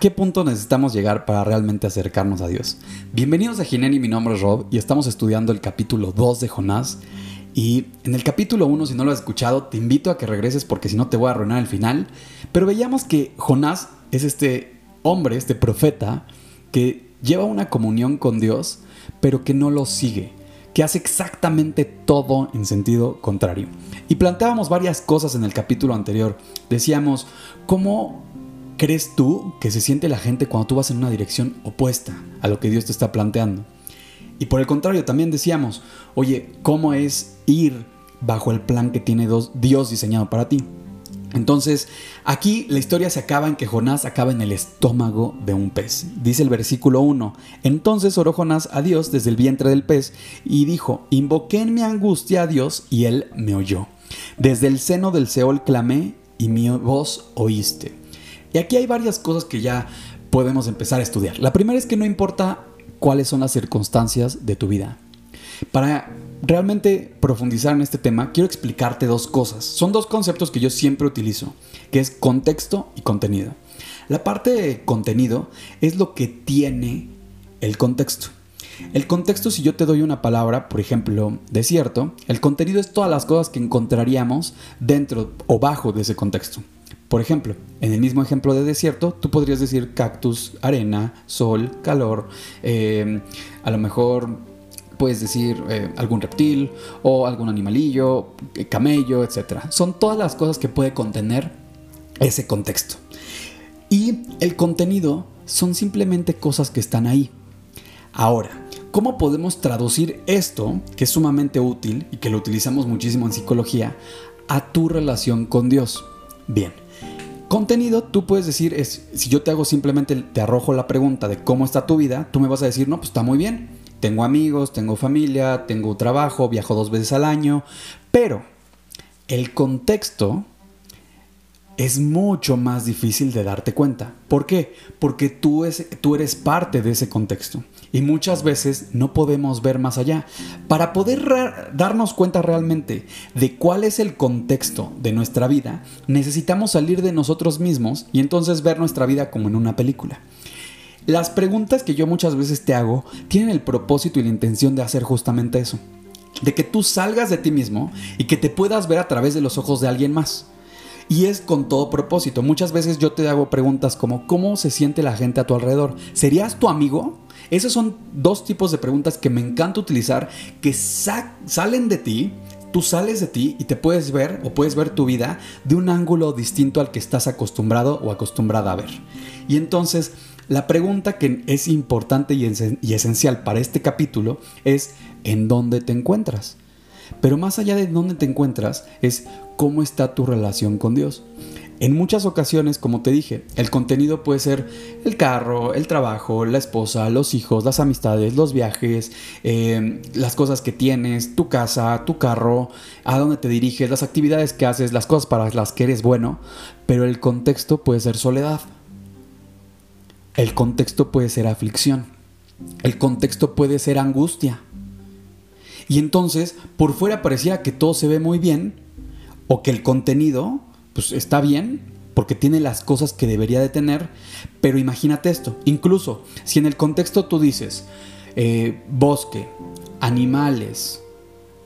qué punto necesitamos llegar para realmente acercarnos a Dios? Bienvenidos a Gineni, mi nombre es Rob y estamos estudiando el capítulo 2 de Jonás. Y en el capítulo 1, si no lo has escuchado, te invito a que regreses porque si no te voy a arruinar el final. Pero veíamos que Jonás es este hombre, este profeta, que lleva una comunión con Dios, pero que no lo sigue, que hace exactamente todo en sentido contrario. Y planteábamos varias cosas en el capítulo anterior. Decíamos, ¿cómo crees tú que se siente la gente cuando tú vas en una dirección opuesta a lo que Dios te está planteando? Y por el contrario, también decíamos, oye, ¿cómo es ir bajo el plan que tiene Dios diseñado para ti? Entonces, aquí la historia se acaba en que Jonás acaba en el estómago de un pez. Dice el versículo 1. Entonces oró Jonás a Dios desde el vientre del pez y dijo, invoqué en mi angustia a Dios y él me oyó. Desde el seno del Seol clamé y mi voz oíste. Y aquí hay varias cosas que ya podemos empezar a estudiar. La primera es que no importa cuáles son las circunstancias de tu vida. Para realmente profundizar en este tema, quiero explicarte dos cosas. Son dos conceptos que yo siempre utilizo, que es contexto y contenido. La parte de contenido es lo que tiene el contexto. El contexto, si yo te doy una palabra, por ejemplo, desierto, el contenido es todas las cosas que encontraríamos dentro o bajo de ese contexto. Por ejemplo, en el mismo ejemplo de desierto, tú podrías decir cactus, arena, sol, calor, eh, a lo mejor puedes decir eh, algún reptil o algún animalillo, eh, camello, etc. Son todas las cosas que puede contener ese contexto. Y el contenido son simplemente cosas que están ahí. Ahora, ¿cómo podemos traducir esto, que es sumamente útil y que lo utilizamos muchísimo en psicología, a tu relación con Dios? Bien, Contenido, tú puedes decir, es, si yo te hago simplemente, te arrojo la pregunta de cómo está tu vida, tú me vas a decir, no, pues está muy bien. Tengo amigos, tengo familia, tengo trabajo, viajo dos veces al año, pero el contexto es mucho más difícil de darte cuenta. ¿Por qué? Porque tú, es, tú eres parte de ese contexto y muchas veces no podemos ver más allá. Para poder darnos cuenta realmente de cuál es el contexto de nuestra vida, necesitamos salir de nosotros mismos y entonces ver nuestra vida como en una película. Las preguntas que yo muchas veces te hago tienen el propósito y la intención de hacer justamente eso. De que tú salgas de ti mismo y que te puedas ver a través de los ojos de alguien más. Y es con todo propósito. Muchas veces yo te hago preguntas como ¿cómo se siente la gente a tu alrededor? ¿Serías tu amigo? Esos son dos tipos de preguntas que me encanta utilizar, que salen de ti, tú sales de ti y te puedes ver o puedes ver tu vida de un ángulo distinto al que estás acostumbrado o acostumbrada a ver. Y entonces, la pregunta que es importante y, y esencial para este capítulo es ¿en dónde te encuentras? Pero más allá de dónde te encuentras, es cómo está tu relación con Dios. En muchas ocasiones, como te dije, el contenido puede ser el carro, el trabajo, la esposa, los hijos, las amistades, los viajes, em, las cosas que tienes, tu casa, tu carro, a dónde te diriges, las actividades que haces, las cosas para las que eres bueno, pero el contexto puede ser soledad. El contexto puede ser aflicción. El contexto puede ser angustia. Y entonces, por fuera parecía que todo se ve muy bien o que el contenido pues está bien porque tiene las cosas que debería de tener, pero imagínate esto, incluso si en el contexto tú dices eh, bosque, animales,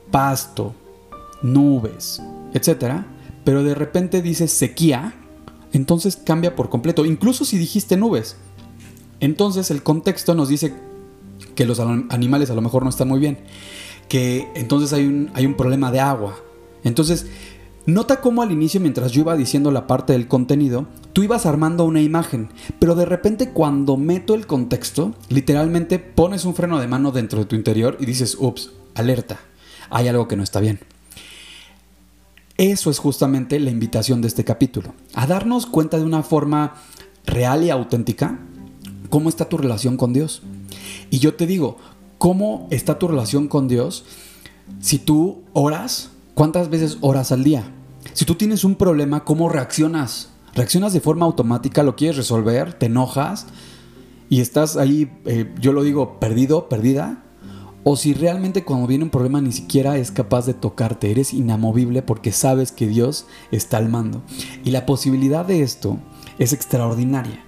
pasto, nubes, etcétera, pero de repente dices sequía, entonces cambia por completo, incluso si dijiste nubes. Entonces el contexto nos dice que los animales a lo mejor no están muy bien que entonces hay un, hay un problema de agua. Entonces, nota cómo al inicio, mientras yo iba diciendo la parte del contenido, tú ibas armando una imagen, pero de repente cuando meto el contexto, literalmente pones un freno de mano dentro de tu interior y dices, ups, alerta, hay algo que no está bien. Eso es justamente la invitación de este capítulo, a darnos cuenta de una forma real y auténtica cómo está tu relación con Dios. Y yo te digo, ¿Cómo está tu relación con Dios? Si tú oras, ¿cuántas veces oras al día? Si tú tienes un problema, ¿cómo reaccionas? ¿Reaccionas de forma automática? ¿Lo quieres resolver? ¿Te enojas? ¿Y estás ahí, eh, yo lo digo, perdido, perdida? O si realmente cuando viene un problema ni siquiera es capaz de tocarte, eres inamovible porque sabes que Dios está al mando. Y la posibilidad de esto es extraordinaria.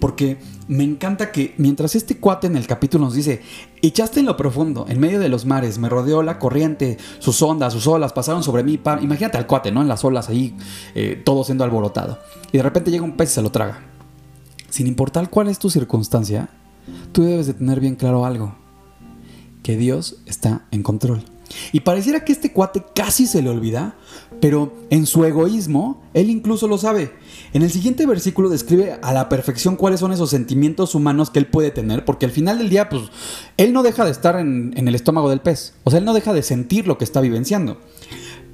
Porque me encanta que mientras este cuate en el capítulo nos dice, echaste en lo profundo, en medio de los mares, me rodeó la corriente, sus ondas, sus olas pasaron sobre mí, imagínate al cuate, ¿no? En las olas ahí, eh, todo siendo alborotado. Y de repente llega un pez y se lo traga. Sin importar cuál es tu circunstancia, tú debes de tener bien claro algo, que Dios está en control. Y pareciera que este cuate casi se le olvida, pero en su egoísmo, él incluso lo sabe. En el siguiente versículo describe a la perfección cuáles son esos sentimientos humanos que él puede tener, porque al final del día, pues, él no deja de estar en, en el estómago del pez. O sea, él no deja de sentir lo que está vivenciando.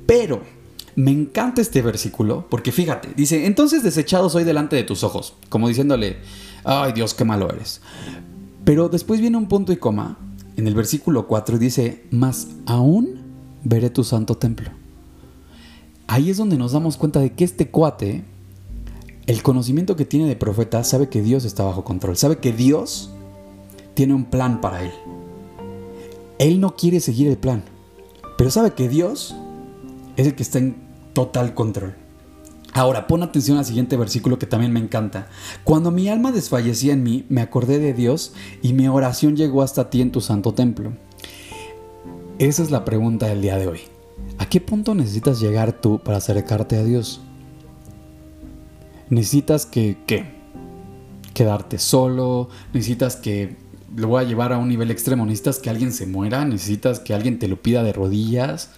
Pero me encanta este versículo, porque fíjate, dice, entonces desechado soy delante de tus ojos, como diciéndole, ay Dios, qué malo eres. Pero después viene un punto y coma en el versículo 4 dice, más aún veré tu santo templo. Ahí es donde nos damos cuenta de que este cuate, el conocimiento que tiene de profeta, sabe que Dios está bajo control, sabe que Dios tiene un plan para él. Él no quiere seguir el plan, pero sabe que Dios es el que está en total control. Ahora, pon atención al siguiente versículo que también me encanta. Cuando mi alma desfallecía en mí, me acordé de Dios y mi oración llegó hasta ti en tu santo templo. Esa es la pregunta del día de hoy. ¿A qué punto necesitas llegar tú para acercarte a Dios? ¿Necesitas que qué? ¿Quedarte solo? ¿Necesitas que lo voy a llevar a un nivel extremo? ¿Necesitas que alguien se muera? ¿Necesitas que alguien te lo pida de rodillas?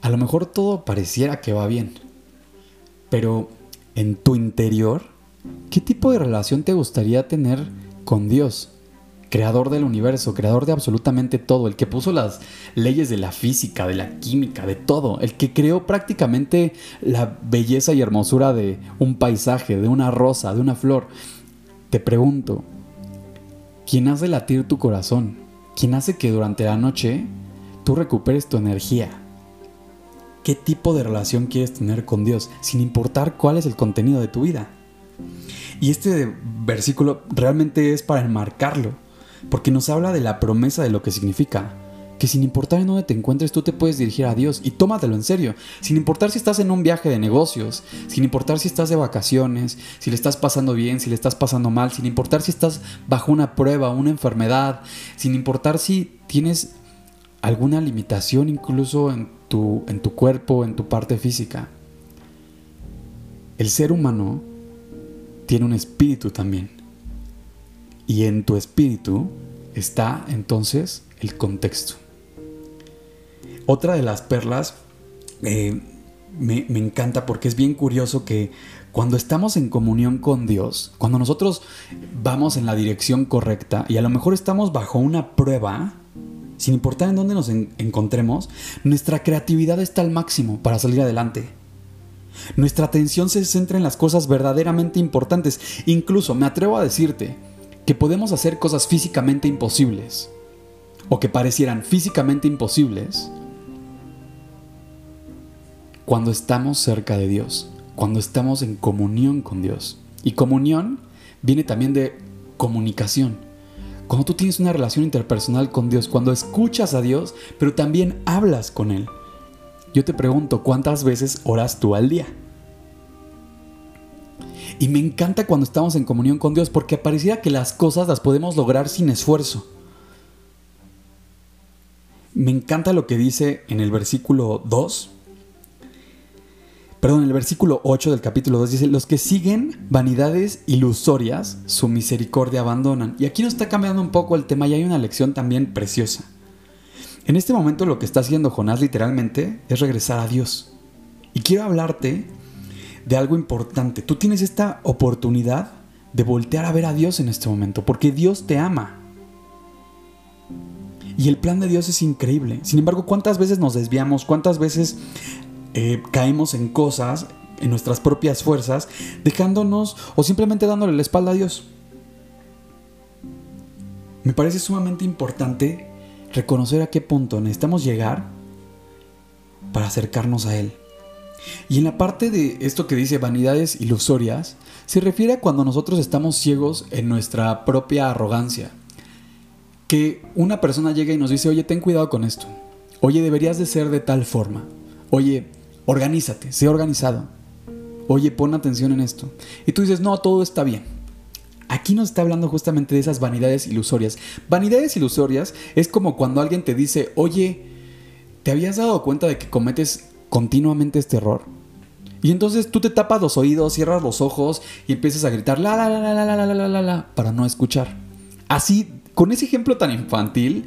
A lo mejor todo pareciera que va bien pero en tu interior, ¿qué tipo de relación te gustaría tener con Dios? Creador del universo, creador de absolutamente todo, el que puso las leyes de la física, de la química, de todo, el que creó prácticamente la belleza y hermosura de un paisaje, de una rosa, de una flor. Te pregunto, ¿quién hace latir tu corazón? ¿Quién hace que durante la noche tú recuperes tu energía? Qué tipo de relación quieres tener con Dios, sin importar cuál es el contenido de tu vida. Y este versículo realmente es para enmarcarlo, porque nos habla de la promesa de lo que significa. Que sin importar en dónde te encuentres, tú te puedes dirigir a Dios y tómatelo en serio. Sin importar si estás en un viaje de negocios, sin importar si estás de vacaciones, si le estás pasando bien, si le estás pasando mal, sin importar si estás bajo una prueba, una enfermedad, sin importar si tienes alguna limitación incluso en en tu cuerpo, en tu parte física. El ser humano tiene un espíritu también. Y en tu espíritu está entonces el contexto. Otra de las perlas eh, me, me encanta porque es bien curioso que cuando estamos en comunión con Dios, cuando nosotros vamos en la dirección correcta y a lo mejor estamos bajo una prueba, sin importar en dónde nos encontremos, nuestra creatividad está al máximo para salir adelante. Nuestra atención se centra en las cosas verdaderamente importantes. Incluso me atrevo a decirte que podemos hacer cosas físicamente imposibles o que parecieran físicamente imposibles cuando estamos cerca de Dios, cuando estamos en comunión con Dios. Y comunión viene también de comunicación. Cuando tú tienes una relación interpersonal con Dios, cuando escuchas a Dios, pero también hablas con Él. Yo te pregunto, ¿cuántas veces oras tú al día? Y me encanta cuando estamos en comunión con Dios porque pareciera que las cosas las podemos lograr sin esfuerzo. Me encanta lo que dice en el versículo 2, perdón, el versículo 8 del capítulo 2 dice, los que siguen vanidades ilusorias, su misericordia abandonan. Y aquí nos está cambiando un poco el tema y hay una lección también preciosa. En este momento lo que está haciendo Jonás literalmente es regresar a Dios. Y quiero hablarte de algo importante. Tú tienes esta oportunidad de voltear a ver a Dios en este momento, porque Dios te ama. Y el plan de Dios es increíble. Sin embargo, ¿cuántas veces nos desviamos? ¿Cuántas veces eh, caemos en cosas, en nuestras propias fuerzas, dejándonos o simplemente dándole la espalda a Dios. Me parece sumamente importante reconocer a qué punto necesitamos llegar para acercarnos a Él. Y en la parte de esto que dice vanidades ilusorias, se refiere a cuando nosotros estamos ciegos en nuestra propia arrogancia. Que una persona llega y nos dice, oye, ten cuidado con esto. Oye, deberías de ser de tal forma. Oye, Organízate, sé organizado. Oye, pon atención en esto. Y tú dices, no, todo está bien. Aquí nos está hablando justamente de esas vanidades ilusorias. Vanidades ilusorias es como cuando alguien te dice, oye, ¿te habías dado cuenta de que cometes continuamente este error? Y entonces tú te tapas los oídos, cierras los ojos y empiezas a gritar la la la la la la la la la para no escuchar. Así, con ese ejemplo tan infantil,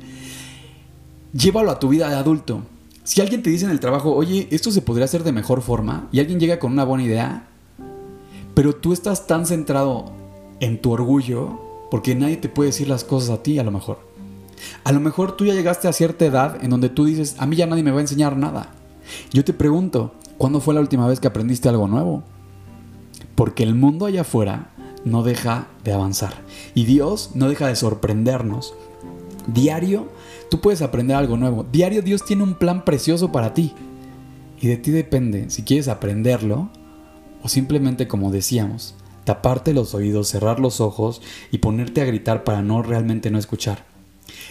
llévalo a tu vida de adulto. Si alguien te dice en el trabajo, oye, esto se podría hacer de mejor forma, y alguien llega con una buena idea, pero tú estás tan centrado en tu orgullo, porque nadie te puede decir las cosas a ti a lo mejor. A lo mejor tú ya llegaste a cierta edad en donde tú dices, a mí ya nadie me va a enseñar nada. Yo te pregunto, ¿cuándo fue la última vez que aprendiste algo nuevo? Porque el mundo allá afuera no deja de avanzar y Dios no deja de sorprendernos. Diario tú puedes aprender algo nuevo. Diario Dios tiene un plan precioso para ti. Y de ti depende si quieres aprenderlo o simplemente como decíamos, taparte los oídos, cerrar los ojos y ponerte a gritar para no realmente no escuchar.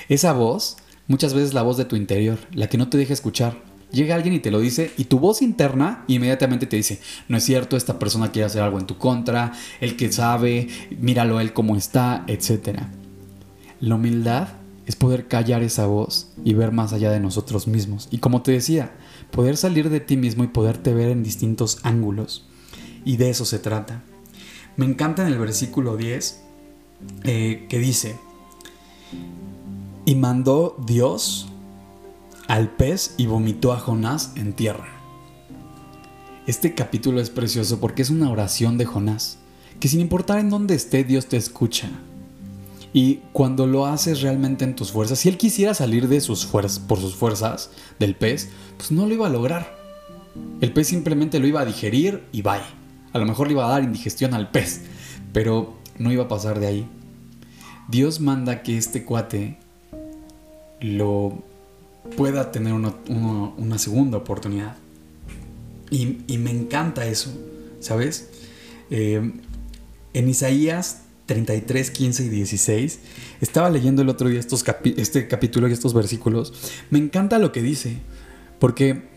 Esa voz, muchas veces la voz de tu interior, la que no te deja escuchar. Llega alguien y te lo dice y tu voz interna inmediatamente te dice, no es cierto, esta persona quiere hacer algo en tu contra, el que sabe, míralo él cómo está, etc. La humildad es poder callar esa voz y ver más allá de nosotros mismos. Y como te decía, poder salir de ti mismo y poderte ver en distintos ángulos. Y de eso se trata. Me encanta en el versículo 10 eh, que dice, y mandó Dios al pez y vomitó a Jonás en tierra. Este capítulo es precioso porque es una oración de Jonás, que sin importar en dónde esté, Dios te escucha. Y cuando lo haces realmente en tus fuerzas, si él quisiera salir de sus fuerzas, por sus fuerzas del pez, pues no lo iba a lograr. El pez simplemente lo iba a digerir y bye. A lo mejor le iba a dar indigestión al pez, pero no iba a pasar de ahí. Dios manda que este cuate lo pueda tener una, segunda oportunidad. Y, me encanta eso, ¿sabes? Eh, en Isaías 33, 15 y 16, estaba leyendo el otro día estos este capítulo y estos versículos. Me encanta lo que dice, porque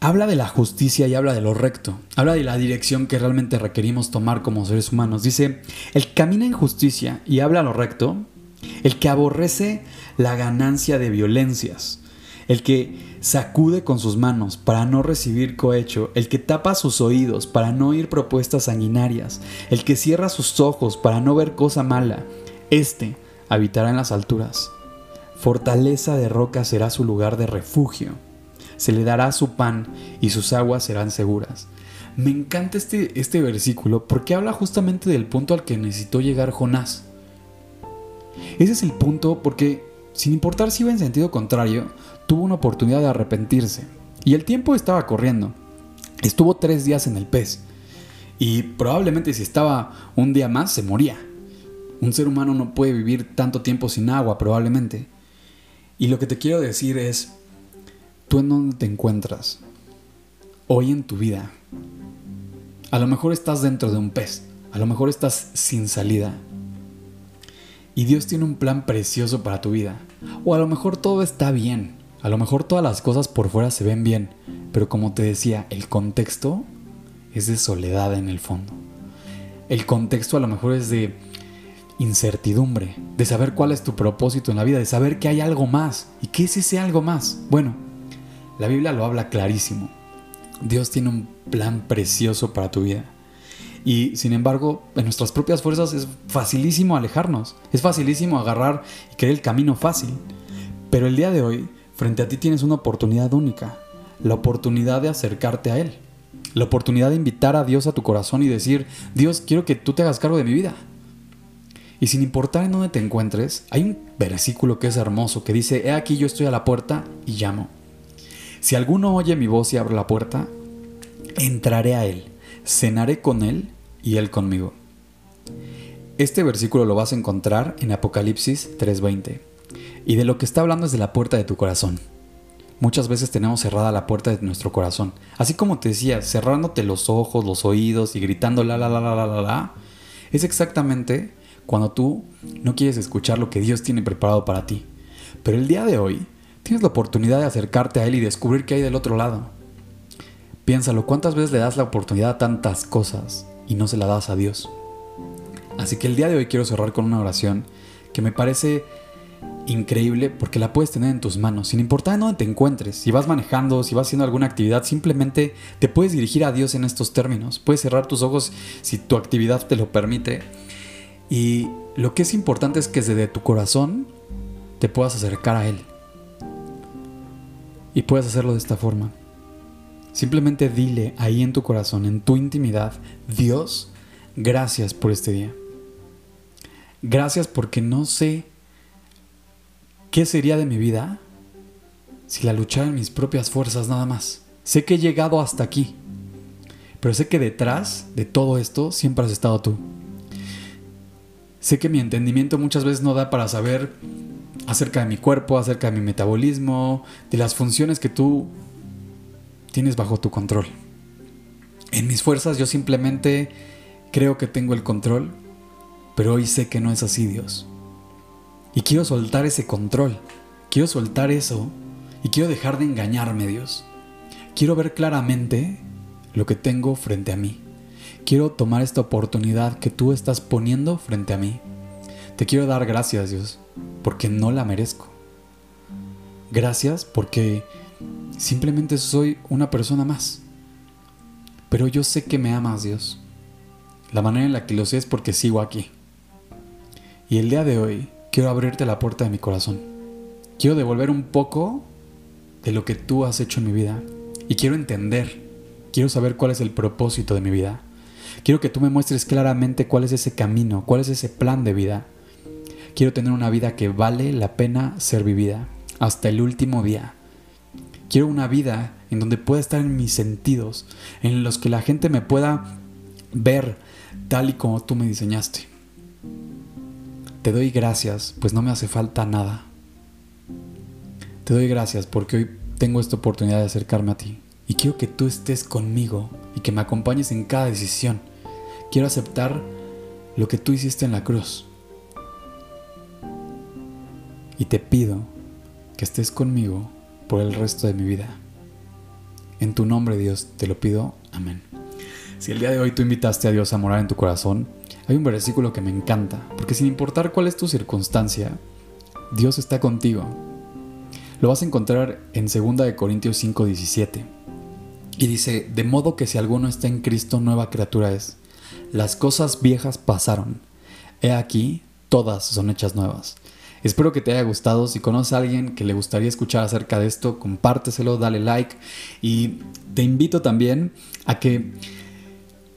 habla de la justicia y habla de lo recto, habla de la dirección que realmente requerimos tomar como seres humanos. Dice, el camina en justicia y habla lo recto, el que aborrece la ganancia de violencias, el que sacude con sus manos para no recibir cohecho, el que tapa sus oídos para no oír propuestas sanguinarias, el que cierra sus ojos para no ver cosa mala, éste habitará en las alturas. Fortaleza de roca será su lugar de refugio. Se le dará su pan y sus aguas serán seguras. Me encanta este, este versículo porque habla justamente del punto al que necesitó llegar Jonás. Ese es el punto porque, sin importar si iba en sentido contrario, tuvo una oportunidad de arrepentirse. Y el tiempo estaba corriendo. Estuvo tres días en el pez. Y probablemente si estaba un día más se moría. Un ser humano no puede vivir tanto tiempo sin agua, probablemente. Y lo que te quiero decir es, tú en dónde te encuentras hoy en tu vida. A lo mejor estás dentro de un pez, a lo mejor estás sin salida. Y Dios tiene un plan precioso para tu vida. O a lo mejor todo está bien, a lo mejor todas las cosas por fuera se ven bien, pero como te decía, el contexto es de soledad en el fondo. El contexto a lo mejor es de incertidumbre, de saber cuál es tu propósito en la vida, de saber que hay algo más. ¿Y qué es ese algo más? Bueno, la Biblia lo habla clarísimo. Dios tiene un plan precioso para tu vida. Y sin embargo, en nuestras propias fuerzas es facilísimo alejarnos, es facilísimo agarrar y querer el camino fácil. Pero el día de hoy Frente a ti tienes una oportunidad única, la oportunidad de acercarte a Él, la oportunidad de invitar a Dios a tu corazón y decir, Dios, quiero que tú te hagas cargo de mi vida. Y sin importar en dónde te encuentres, hay un versículo que es hermoso que dice, He aquí yo estoy a la puerta y llamo. Si alguno oye mi voz y abre la puerta, entraré a Él, cenaré con Él y Él conmigo. Este versículo lo vas a encontrar en Apocalipsis 3:20. Y de lo que está hablando es de la puerta de tu corazón. Muchas veces tenemos cerrada la puerta de nuestro corazón. Así como te decía, cerrándote los ojos, los oídos y gritando la la la la la la la, es exactamente cuando tú no quieres escuchar lo que Dios tiene preparado para ti. Pero el día de hoy tienes la oportunidad de acercarte a Él y descubrir qué hay del otro lado. Piénsalo, ¿cuántas veces le das la oportunidad a tantas cosas y no se la das a Dios? Así que el día de hoy quiero cerrar con una oración que me parece increíble porque la puedes tener en tus manos, sin importar en dónde te encuentres. Si vas manejando, si vas haciendo alguna actividad, simplemente te puedes dirigir a Dios en estos términos. Puedes cerrar tus ojos si tu actividad te lo permite. Y lo que es importante es que desde tu corazón te puedas acercar a Él. Y puedes hacerlo de esta forma. Simplemente dile ahí en tu corazón, en tu intimidad, Dios, gracias por este día. Gracias porque no sé qué sería de mi vida si la luchara en mis propias fuerzas nada más. Sé que he llegado hasta aquí, pero sé que detrás de todo esto siempre has estado tú. Sé que mi entendimiento muchas veces no da para saber acerca de mi cuerpo, acerca de mi metabolismo, de las funciones que tú tienes bajo tu control. En mis fuerzas yo simplemente creo que tengo el control, pero hoy sé que no es así, Dios. Y quiero soltar ese control, quiero soltar eso y quiero dejar de engañarme, Dios. Quiero ver claramente lo que tengo frente a mí. Quiero tomar esta oportunidad que tú estás poniendo frente a mí. Te quiero dar gracias, Dios, porque no la merezco. Gracias porque Simplemente soy una persona más. Pero yo sé que me amas, Dios. La manera en la que lo sé es porque sigo aquí. Y el día de hoy quiero abrirte la puerta de mi corazón. Quiero devolver un poco de lo que tú has hecho en mi vida. Y quiero entender, quiero saber cuál es el propósito de mi vida. Quiero que tú me muestres claramente cuál es ese camino, cuál es ese plan de vida. Quiero tener una vida que vale la pena ser vivida hasta el último día. Quiero una vida en donde pueda estar en mis sentidos, en los que la gente me pueda ver tal y como tú me diseñaste. Te doy gracias, pues no me hace falta nada. Te doy gracias porque hoy tengo esta oportunidad de acercarme a ti. Y quiero que tú estés conmigo y que me acompañes en cada decisión. Quiero aceptar lo que tú hiciste en la cruz. Y te pido que estés conmigo por el resto de mi vida. En tu nombre, Dios, te lo pido. Amén. Si el día de hoy tú invitaste a Dios a morar en tu corazón, hay un versículo que me encanta, porque sin importar cuál es tu circunstancia, Dios está contigo. Lo vas a encontrar en 2 Corintios 5:17. Y dice, de modo que si alguno está en Cristo, nueva criatura es. Las cosas viejas pasaron. He aquí, todas son hechas nuevas. Espero que te haya gustado. Si conoces a alguien que le gustaría escuchar acerca de esto, compárteselo, dale like. Y te invito también a que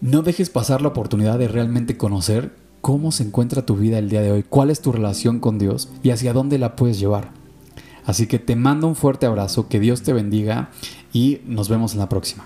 no dejes pasar la oportunidad de realmente conocer cómo se encuentra tu vida el día de hoy, cuál es tu relación con Dios y hacia dónde la puedes llevar. Así que te mando un fuerte abrazo, que Dios te bendiga y nos vemos en la próxima.